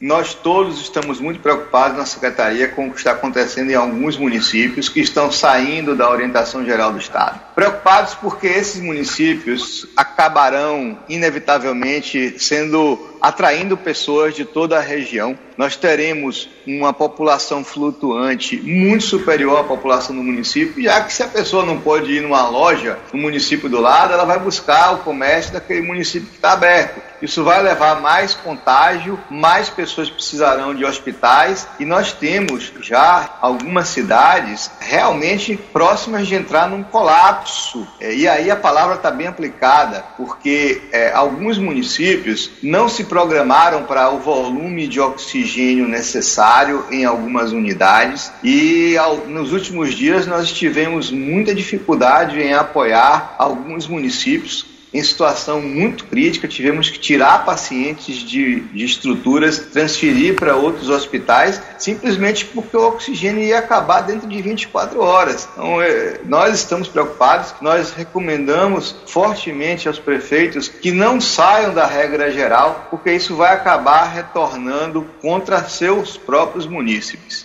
Nós todos estamos muito preocupados na Secretaria com o que está acontecendo em alguns municípios que estão saindo da orientação geral do Estado. Preocupados porque esses municípios acabarão, inevitavelmente, sendo atraindo pessoas de toda a região. Nós teremos uma população flutuante muito superior à população do município, já que se a pessoa não pode ir numa loja no município do lado, ela vai buscar o comércio daquele município que está aberto. Isso vai levar mais contágio, mais pessoas precisarão de hospitais e nós temos já algumas cidades realmente próximas de entrar num colapso. É, e aí a palavra está bem aplicada, porque é, alguns municípios não se programaram para o volume de oxigênio necessário em algumas unidades e ao, nos últimos dias nós tivemos muita dificuldade em apoiar alguns municípios em situação muito crítica, tivemos que tirar pacientes de, de estruturas, transferir para outros hospitais, simplesmente porque o oxigênio ia acabar dentro de 24 horas. Então, é, nós estamos preocupados, nós recomendamos fortemente aos prefeitos que não saiam da regra geral, porque isso vai acabar retornando contra seus próprios munícipes.